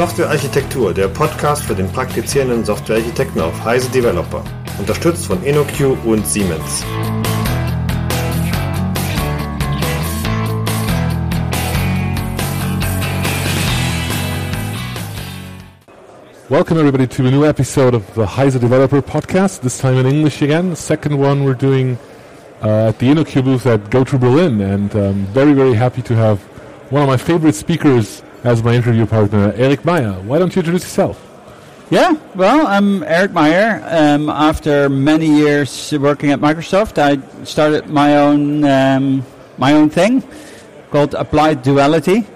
Softwarearchitektur, der Podcast für den praktizierenden Softwarearchitekten auf Heise Developer. Unterstützt von InnoQ und Siemens. Welcome everybody to a new episode of the Heise Developer Podcast. This time in English again. The second one we're doing uh, at the InnoQ booth at GOTO Berlin, and um, very very happy to have one of my favorite speakers as my interview partner, Erik Meijer. Why don't you introduce yourself? Yeah, well, I'm Erik Meijer. Um, after many years working at Microsoft, I started my own um, my own thing called Applied Duality,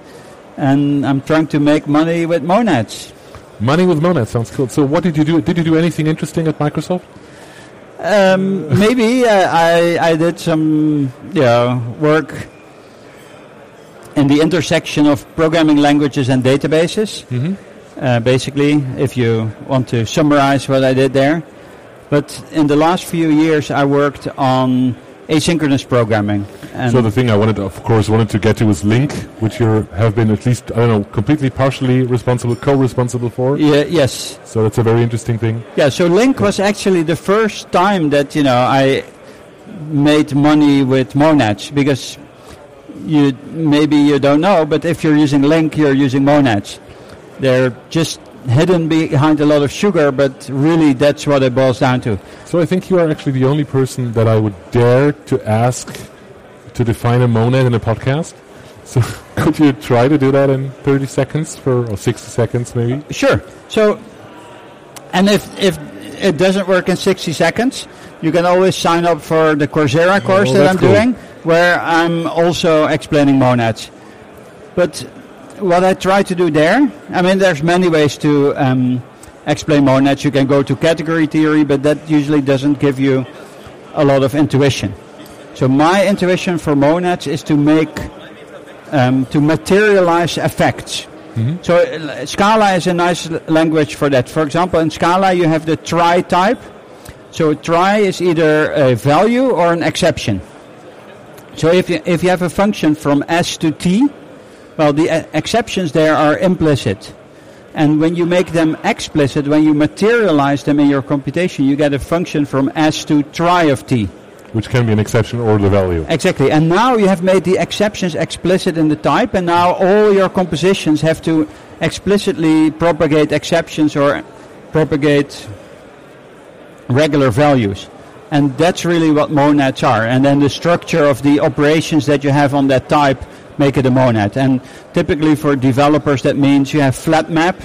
and I'm trying to make money with monads. Money with Monads sounds cool. So, what did you do? Did you do anything interesting at Microsoft? Um, maybe uh, I I did some you know, work in the intersection of programming languages and databases. Mm-hmm. Uh, basically, if you want to summarize what I did there. But in the last few years, I worked on asynchronous programming. And So the thing I wanted, of course, wanted to get to was LINQ, which you have been at least I don't know, completely, partially responsible, co-responsible for. yeah, yes, So that's a very interesting thing. yeah. So LINQ was actually the first time that you know I made money with monads because you maybe you don't know, but if you're using LINQ, you're using monads. They're just hidden behind a lot of sugar, but really that's what it boils down to. So I think you are actually the only person that I would dare to ask to define a monad in a podcast. So could you try to do that in 30 seconds for or 60 seconds maybe? Uh, sure. So, and if if it doesn't work in 60 seconds, you can always sign up for the Coursera oh, course Oh, that I'm cool. doing, where I'm also explaining monads. But what I try to do there, I mean, there's many ways to um, explain monads. You can go to category theory, but that usually doesn't give you a lot of intuition. So my intuition for monads is to make um, to materialize effects. So uh, Scala is a nice l- language for that. For example, in Scala you have the try type. So try is either a value or an exception. So if you, if you have a function from s to t, well, the uh, exceptions there are implicit. And when you make them explicit, when you materialize them in your computation, you get a function from s to try of t. Which can be an exception or the value. Exactly. And now you have made the exceptions explicit in the type, and now all your compositions have to explicitly propagate exceptions or propagate regular values. And that's really what monads are. And then the structure of the operations that you have on that type make it a monad. And typically for developers, that means you have flat map.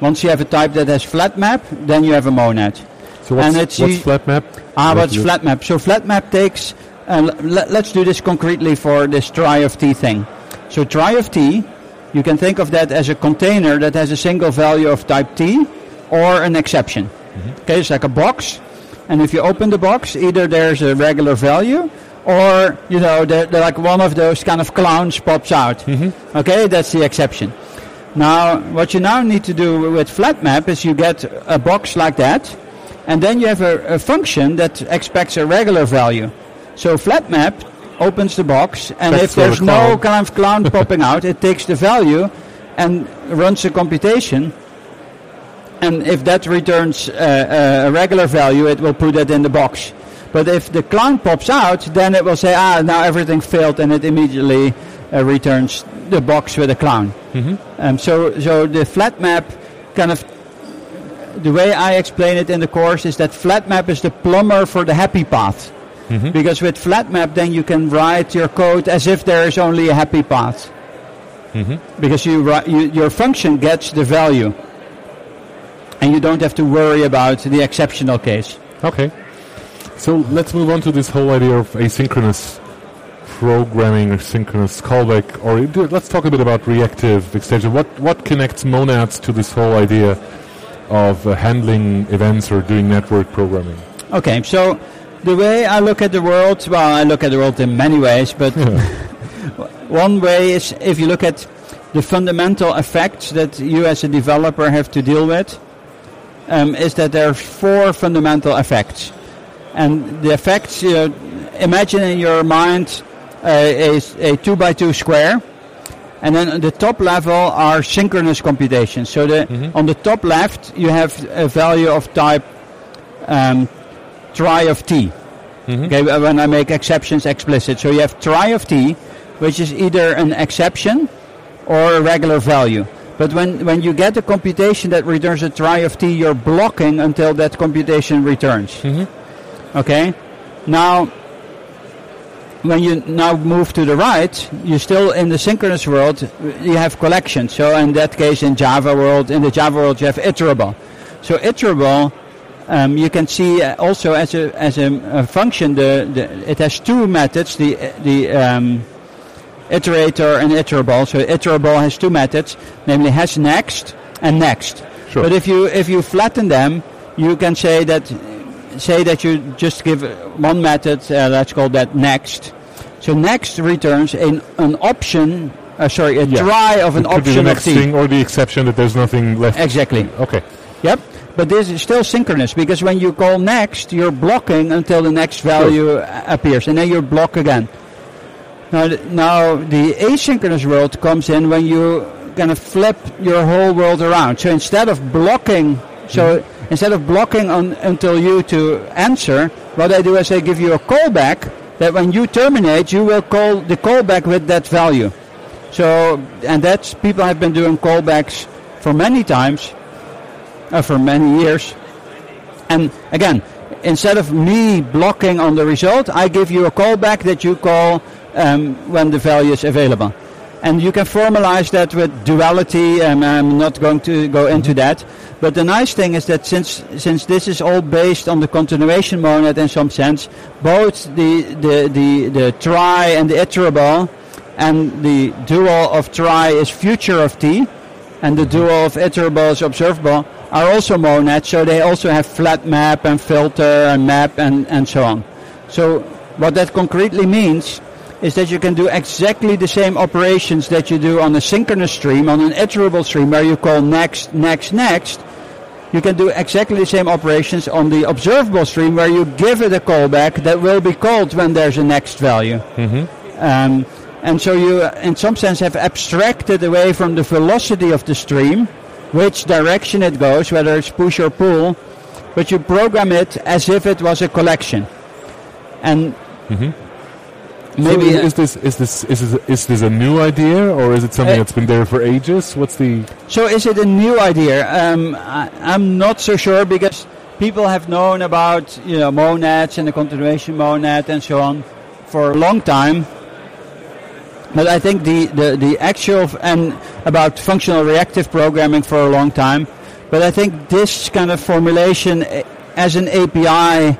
Once you have a type that has flat map, then you have a monad. So what's, and it's what's flat map? Ah, What what's flat map? So flat map takes. Uh, let, let's do this concretely for this try of t thing. So try of t, you can think of that as a container that has a single value of type t, or an exception. Okay, it's like a box, and if you open the box, either there's a regular value, or you know, there, there like one of those kind of clowns pops out. Okay, that's the exception. Now, what you now need to do with flat map is you get a box like that, and then you have a, a function that expects a regular value. So flat map opens the box, and That's if there's no kind of clown popping out, it takes the value and runs the computation. And if that returns uh, a regular value, it will put it in the box. But if the clown pops out, then it will say, ah, now everything failed, and it immediately uh, returns the box with a clown. Um, so, so the flat map kind of the way I explain it in the course is that flat map is the plumber for the happy path. Because with flat map, then you can write your code as if there is only a happy path. Because you, you your function gets the value, and you don't have to worry about the exceptional case. Okay. So let's move on to this whole idea of asynchronous programming or synchronous callback. Or let's talk a bit about reactive extension. What what connects monads to this whole idea of uh, handling events or doing network programming? Okay, so the way I look at the world, well, I look at the world in many ways, but one way is if you look at the fundamental effects that you as a developer have to deal with, um, is that there are four fundamental effects. And the effects, uh, imagine in your mind uh, a, a two by two square, And then on the top level are synchronous computations. So the, on the top left, you have a value of type um, try of t. Okay, when I make exceptions explicit. So you have try of t, which is either an exception or a regular value. But when, when you get a computation that returns a try of t, you're blocking until that computation returns. Okay? Now, when you now move to the right, you're still in the synchronous world, you have collections. So in that case, in Java world, in the Java world, you have iterable. So iterable, um, you can see uh, also as a as a, a function, the, the it has two methods, the the um, iterator and iterable. So iterable has two methods, namely has next and next. Sure. But if you if you flatten them, you can say that say that you just give one method, uh, let's call that next. So next returns an, an option, uh, sorry, a Yeah. try of an it could be the option next of t. thing or the exception that there's nothing left. Exactly. Okay. Yep. But this is still synchronous because when you call next, you're blocking until the next value uh, appears, and then you block again. Now, now the asynchronous world comes in when you kind of flip your whole world around. So instead of blocking, so instead of blocking on, until you to answer, what I do is I give you a callback that when you terminate, you will call the callback with that value. So, and that's people have been doing callbacks for many times, uh, for many years. And again, instead of me blocking on the result, I give you a callback that you call um, when the value is available. And you can formalize that with duality, and I'm not going to go into that. But the nice thing is that since since this is all based on the continuation monad in some sense, both the the the, the try and the iterable, and the dual of try is future of t, and the dual of iterable is observable, are also monads, so they also have flat map and filter and map and, and so on. So what that concretely means is that you can do exactly the same operations that you do on a synchronous stream, on an iterable stream where you call next, next, next. You can do exactly the same operations on the observable stream where you give it a callback that will be called when there's a next value. Um, and so you, in some sense, have abstracted away from the velocity of the stream, which direction it goes, whether it's push or pull, but you program it as if it was a collection. And maybe so is this is this is this is this a new idea or is it something Uh, that's been there for ages? What's the So is it a new idea? Um, I, I'm not so sure because people have known about you know monads and the continuation monad and so on for a long time. But I think the, the, the actual f- and about functional reactive programming for a long time. But I think this kind of formulation eh, as an API,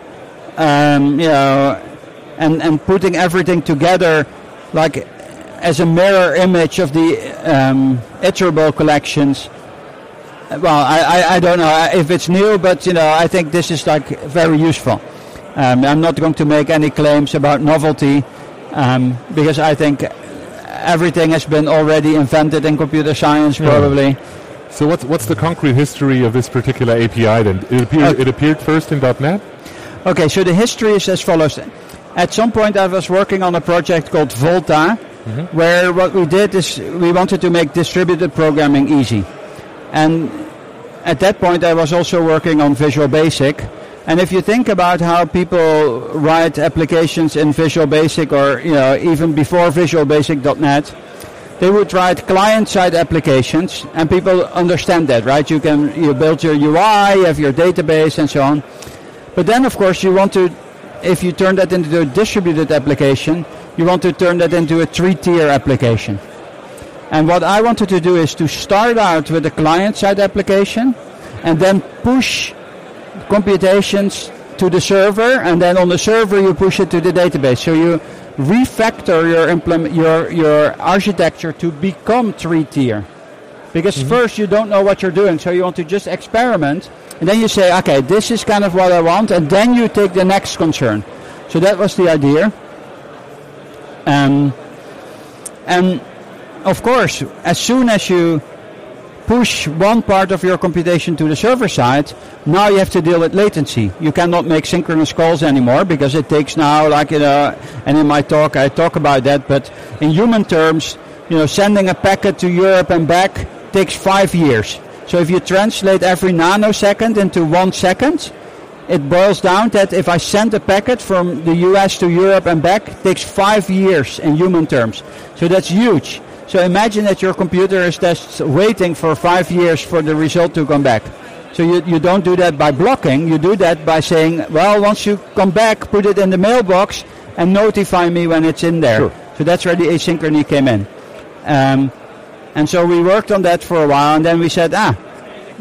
um, you know, and, and putting everything together like as a mirror image of the um, iterable collections. Well, I, I, I don't know if it's new, but you know, I think this is like very useful. Um, I'm not going to make any claims about novelty um, because I think everything has been already invented in computer science, Yeah. probably. so what's what's the concrete history of this particular API then? It appeared, Uh, it appeared first in .NET. Okay, so the history is as follows. At some point, I was working on a project called Volta, where what we did is we wanted to make distributed programming easy. And at that point, I was also working on Visual Basic. And if you think about how people write applications in Visual Basic, or you know even before Visual Basic.net, they would write client-side applications, and people understand that, right? You can you build your UI, you have your database, and so on. But then, of course, you want to, if you turn that into a distributed application, you want to turn that into a three-tier application. And what I wanted to do is to start out with a client-side application, and then push computations to the server, and then on the server you push it to the database. So you refactor your implement your your architecture to become three-tier. Because first you don't know what you're doing, so you want to just experiment, and then you say, okay, this is kind of what I want, and then you take the next concern. So that was the idea. Um, and of course, as soon as you push one part of your computation to the server side, now you have to deal with latency. You cannot make synchronous calls anymore because it takes now, like you know, and in my talk I talk about that. But in human terms, you know, sending a packet to Europe and back takes five years. So if you translate every nanosecond into one second, it boils down that if I send a packet from the US to Europe and back, it takes five years in human terms. So that's huge. So imagine that your computer is just waiting for five years for the result to come back. So you, you don't do that by blocking, you do that by saying, well, once you come back, put it in the mailbox and notify me when it's in there. Sure. So that's where the asynchrony came in. Um, and so we worked on that for a while, and then we said, ah,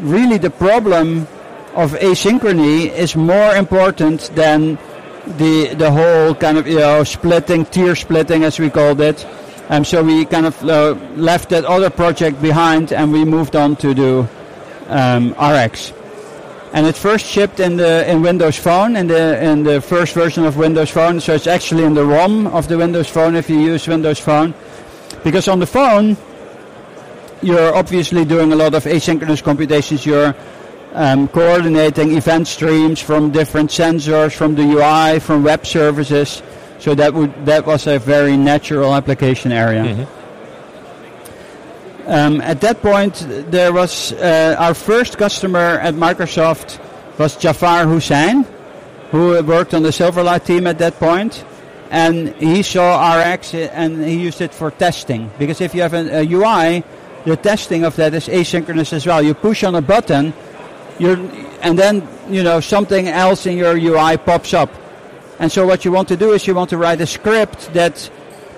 really the problem of asynchrony is more important than the the whole kind of you know splitting, tier splitting as we called it. And so we kind of uh, left that other project behind, and we moved on to do um, RX. And it first shipped in the in Windows Phone in the in the first version of Windows Phone. So it's actually in the ROM of the Windows Phone if you use Windows Phone, because on the phone you're obviously doing a lot of asynchronous computations. You're um, coordinating event streams from different sensors, from the UI, from web services. So that would that was a very natural application area. Um, at that point, there was uh, our first customer at Microsoft was Jafar Husain, who worked on the Silverlight team at that point, and he saw RX and he used it for testing because if you have an, a UI, the testing of that is asynchronous as well. You push on a button, and then you know something else in your UI pops up. And so what you want to do is you want to write a script that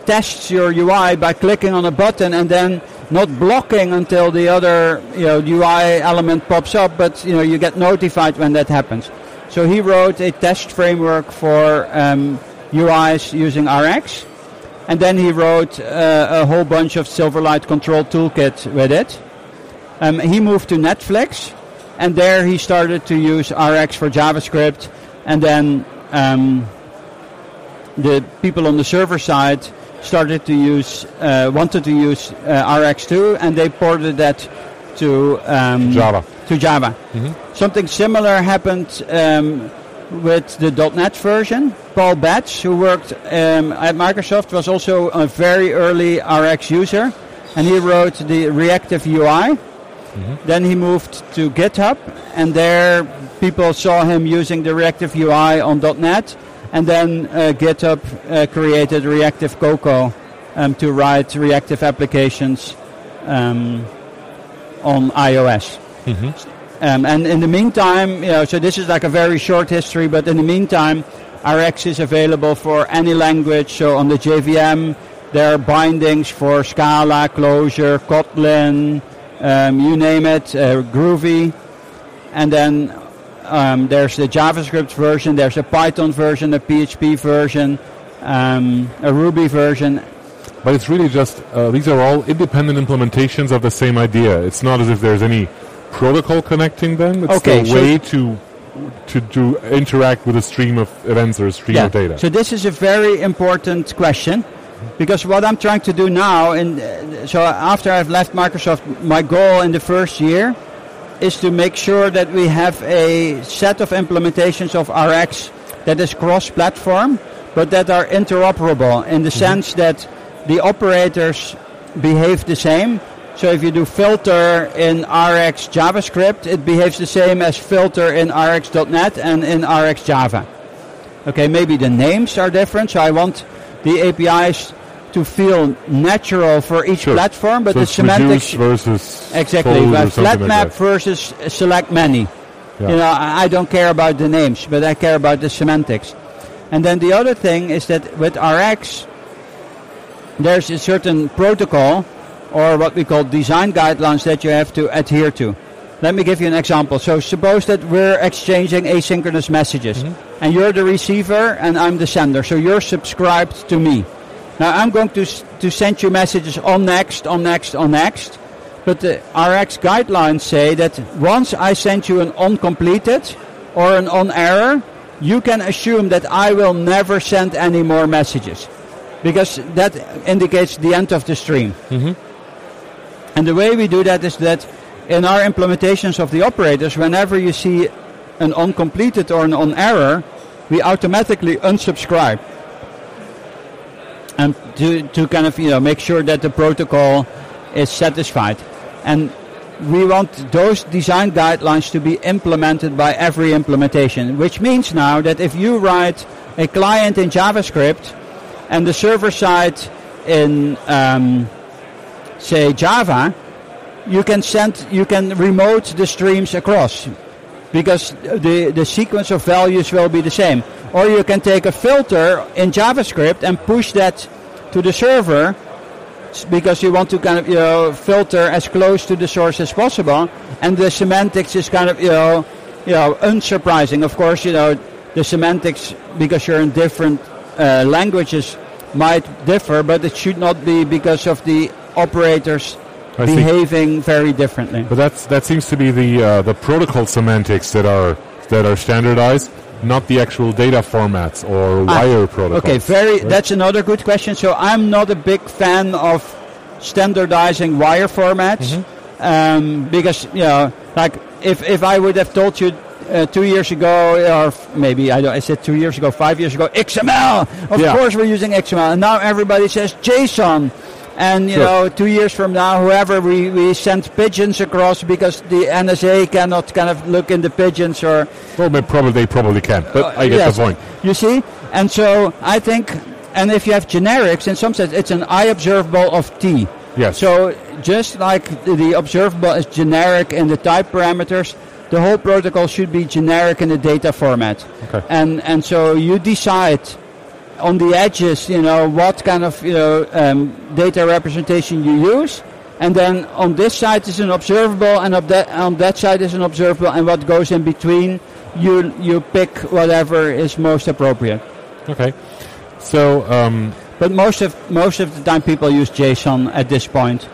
tests your UI by clicking on a button and then not blocking until the other you know UI element pops up, but you know you get notified when that happens. So he wrote a test framework for um, UIs using RX, and then he wrote uh, a whole bunch of Silverlight Control Toolkit with it. Um, he moved to Netflix, and there he started to use RX for JavaScript, and then um, the people on the server side started to use, uh, wanted to use uh, RX2, and they ported that to um, Java. To Java. Something similar happened um, with the .NET version. Paul Betts, who worked um, at Microsoft, was also a very early RX user, and he wrote the reactive UI. Then he moved to GitHub, and there people saw him using the reactive UI on .NET, and then uh, GitHub uh, created Reactive Cocoa um, to write reactive applications um, on iOS. Um, and in the meantime, you know, so this is like a very short history, but in the meantime, RX is available for any language. So on the JVM, there are bindings for Scala, Clojure, Kotlin, um, you name it, uh, Groovy. And then um, there's the JavaScript version, there's a Python version, a PHP version, um, a Ruby version. But it's really just, uh, these are all independent implementations of the same idea. It's not as if there's any protocol connecting them. It's Okay, a so- way to, to, do interact with a stream of events or a stream of data. So this is a very important question because what I'm trying to do now, and uh, so after I've left Microsoft, my goal in the first year is to make sure that we have a set of implementations of RX that is cross-platform, but that are interoperable in the sense that the operators behave the same. So if you do filter in RX JavaScript, it behaves the same as filter in RX.NET and in RX Java. Okay, maybe the names are different, so I want the APIs to feel natural for each Sure. platform, but so the semantics versus exactly. flat map that. versus select many. Yeah. You know, I I don't care about the names, but I care about the semantics. And then the other thing is that with RX, there's a certain protocol or what we call design guidelines that you have to adhere to. Let me give you an example. So suppose that we're exchanging asynchronous messages mm-hmm. and you're the receiver and I'm the sender. So you're subscribed to me. Now I'm going to, to send you messages on next, on next, on next. But the RX guidelines say that once I send you an onCompleted or an on error, you can assume that I will never send any more messages because that indicates the end of the stream. Mm-hmm. And the way we do that is that in our implementations of the operators, whenever you see an onCompleted or an on error, we automatically unsubscribe. and to, to kind of you know make sure that the protocol is satisfied. And we want those design guidelines to be implemented by every implementation, which means now that if you write a client in JavaScript and the server side in um, say Java, you can send you can remote the streams across because the, the sequence of values will be the same. Or you can take a filter in JavaScript and push that to the server because you want to kind of you know filter as close to the source as possible and the semantics is kind of you know you know unsurprising of course you know the semantics because you're in different uh, languages might differ but it should not be because of the operators I see. behaving very differently But that's that seems to be the uh, the protocol semantics that are that are standardized, not the actual data formats or Ah, wire protocols. Okay, very. right? That's another good question. So I'm not a big fan of standardizing wire formats Mm-hmm. um, because you know, like if if I would have told you. Uh, two years ago, or f- maybe I, don't, I said two years ago, five years ago, XML. Of Yeah. course, we're using XML, and now everybody says JSON. And you Sure. know, two years from now, whoever we, we send pigeons across because the NSA cannot kind of look in the pigeons or well, may- probably they probably can, but I get Yes. the point. You see? And so I think, and if you have generics, in some sense, it's an I observable of T. Yes. So just like the, the observable is generic in the type parameters, the whole protocol should be generic in the data format. Okay. And and so you decide on the edges, you know, what kind of you know um, data representation you use. And then on this side is an observable, and on that, on that side is an observable, and what goes in between, you you pick whatever is most appropriate. Okay. So um, But most of most of the time, people use JSON at this point.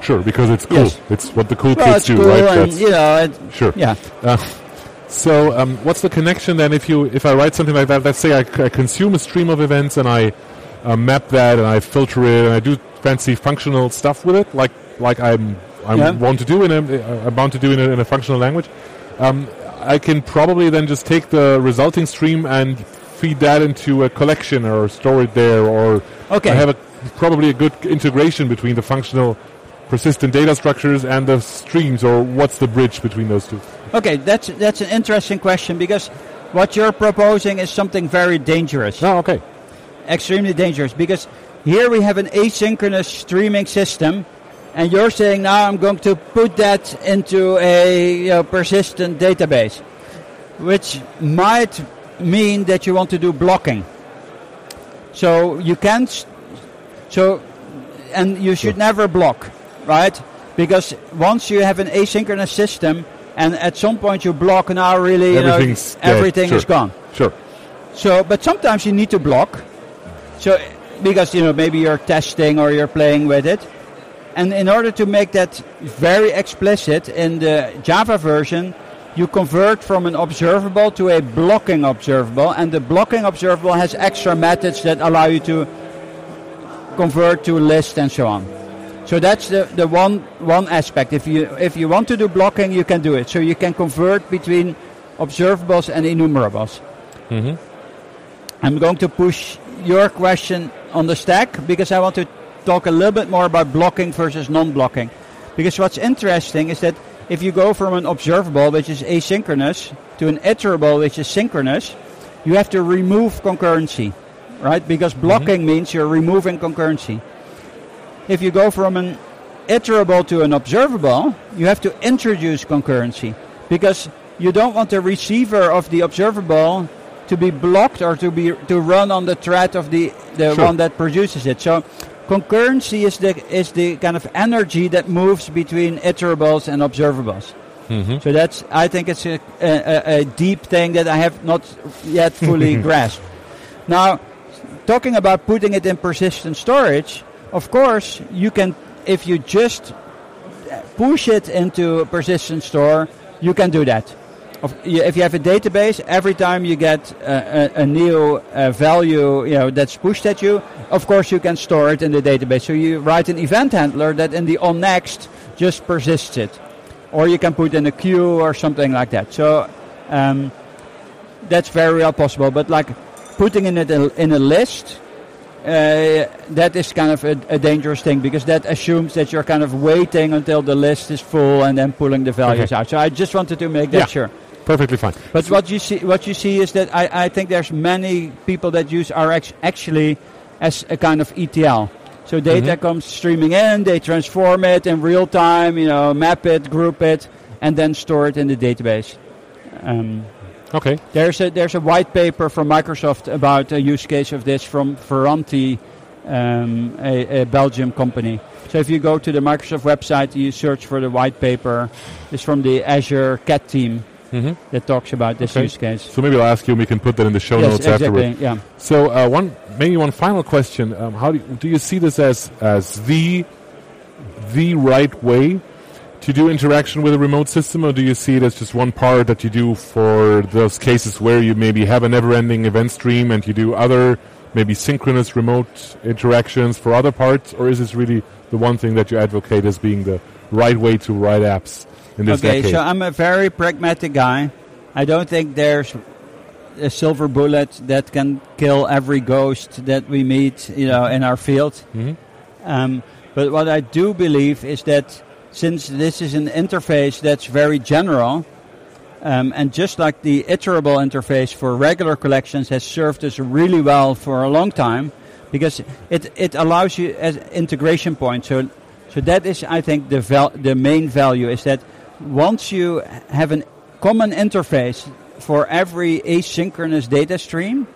sure, because it's cool. Yes. It's what the cool Well, kids do, cool, right? and That's- you know, it, sure. yeah. Uh, so, um, what's the connection then? If you, if I write something like that, let's say I consume a stream of events and I uh, map that and I filter it and I do fancy functional stuff with it, like like I'm I Yeah. want to do in a uh, I'm bound to do in a, in a functional language. Um, I can probably then just take the resulting stream and feed that into a collection or store it there, or Okay. I have a, probably a good integration between the functional persistent data structures and the streams, or what's the bridge between those two? Okay, that's that's an interesting question because what you're proposing is something very dangerous. Oh, okay. extremely dangerous because here we have an asynchronous streaming system and you're saying now I'm going to put that into a you know, persistent database which might mean that you want to do blocking so you can't so and you should never block right because once you have an asynchronous system and at some point you block now really you know, everything is gone Sure. so, but sometimes you need to block. So, because you know maybe you're testing or you're playing with it, and in order to make that very explicit in the Java version, you convert from an observable to a blocking observable, and the blocking observable has extra methods that allow you to convert to list and so on. So that's the, the one one aspect. If you if you want to do blocking, you can do it. So you can convert between observables and enumerables. Mm-hmm. I'm going to push your question on the stack because I want to talk a little bit more about blocking versus non-blocking. Because what's interesting is that if you go from an observable, which is asynchronous, to an iterable, which is synchronous, you have to remove concurrency, right? Because mm-hmm. blocking means you're removing concurrency. If you go from an iterable to an observable, you have to introduce concurrency because you don't want the receiver of the observable to be blocked or to be to run on the thread of the the Sure. one that produces it. So concurrency is the is the kind of energy that moves between iterables and observables. Mm-hmm. So that's I think it's a, a, a deep thing that I have not yet fully grasped. Now, talking about putting it in persistent storage, of course you can if you just push it into a persistent store, you can do that. If you have a database, every time you get a, a, a new uh, value, you know that's pushed at you, of course you can store it in the database. So you write an event handler that in the on next just persists it, or you can put in a queue or something like that. So um, that's very well possible. But like putting in it in, in a list, uh, that is kind of a, a, dangerous thing because that assumes that you're kind of waiting until the list is full and then pulling the values Okay. out. So I just wanted to make that Yeah. sure. Perfectly fine. But what you see, what you see is that I, I think there's many people that use RX actually as a kind of ETL. So data Mhm. comes streaming in, they transform it in real time, you know, map it, group it, and then store it in the database. Um, Okay. there's a there's a white paper from Microsoft about a use case of this from Ferranti, um, a, a Belgium company. So if you go to the Microsoft website, you search for the white paper. It's from the Azure Cat team hmm that talks about this Okay. use case. So maybe I'll ask you, and we can put that in the show yes, notes exactly. afterward. Yeah. So uh, one, maybe one final question: um, How do you, do you see this as as the the right way to do interaction with a remote system, or do you see it as just one part that you do for those cases where you maybe have a never-ending event stream and you do other maybe synchronous remote interactions for other parts, or is this really the one thing that you advocate as being the right way to write apps in this Okay, decade? so I'm a very pragmatic guy. I don't think there's a silver bullet that can kill every ghost that we meet, you know, in our field. Mhm. Um, but what I do believe is that since this is an interface that's very general, um, and just like the iterable interface for regular collections has served us really well for a long time, because it, it allows you as integration point. So, so that is, I think, the val- the main value is that once you have a common interface for every asynchronous data stream,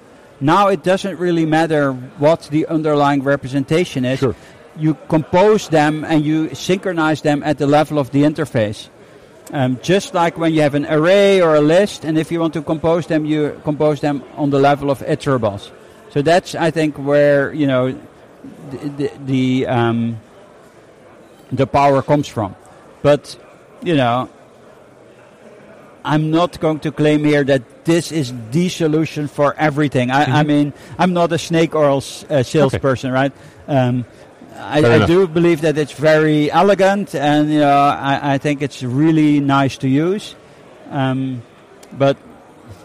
now it doesn't really matter what the underlying representation is. Sure. You compose them and you synchronize them at the level of the interface. Um, just like when you have an array or a list, and if you want to compose them, you compose them on the level of iterables. So that's, I think, where you know the the, the, um, the power comes from. But you know, I'm not going to claim here that this is the solution for everything. I, I Mhm. mean, I'm not a snake oil s- uh, salesperson, right? Um, I, I do believe that it's very elegant, and you know, I, I think it's really nice to use. Um, but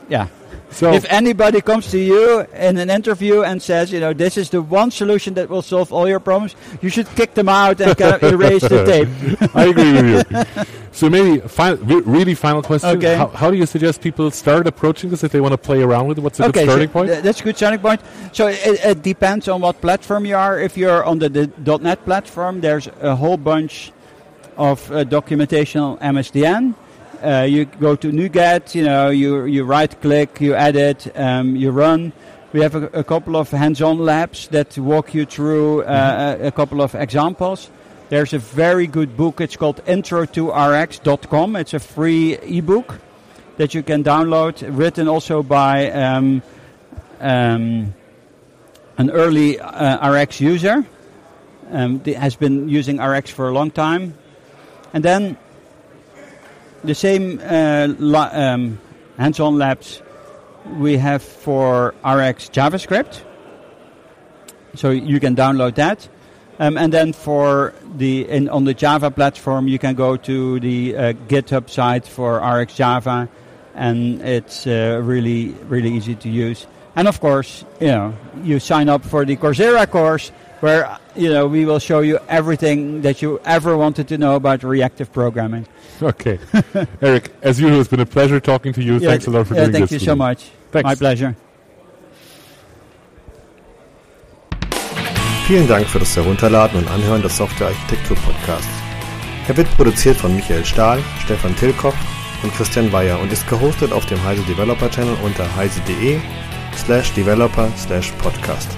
yeah, So if anybody comes to you in an interview and says, you know, this is the one solution that will solve all your problems, you should kick them out and kind of erase the tape. I agree with you. So maybe fi- really final question. Okay. How, how do you suggest people start approaching this if they want to play around with it? What's a good so starting point? th- that's a good starting point. So it, it depends on what platform you are. If you're on the, the .NET platform, there's a whole bunch of uh, documentation on MSDN. Uh, you go to NuGet, you know, you you right click, you edit, um, you run. We have a, a couple of hands-on labs that walk you through uh, a, a couple of examples. There's a very good book. It's called Intro to RX.com. It's a free ebook that you can download, written also by um, um, an early uh, RX user. Um, that has been using RX for a long time. And then the same uh, um, hands-on labs we have for RX JavaScript. So you can download that. Um, and then for the in, on the Java platform, you can go to the uh, GitHub site for RX Java, and it's uh, really really easy to use. And of course, you know, you sign up for the Coursera course, where you know we will show you everything that you ever wanted to know about reactive programming. Okay. Erik, as usual, it's been a pleasure talking to you. Yeah, Thanks a lot for yeah, doing thank this. you so me. much. Thanks. My pleasure. Vielen Dank für das Herunterladen und Anhören des Software-Architektur-Podcasts. Er wird produziert von Michael Stal, Stefan Tilkov und Christian Weyer und ist gehostet auf dem Heise Developer Channel unter heise.de slash developer slash podcast.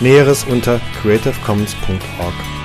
Näheres unter creativecommons.org.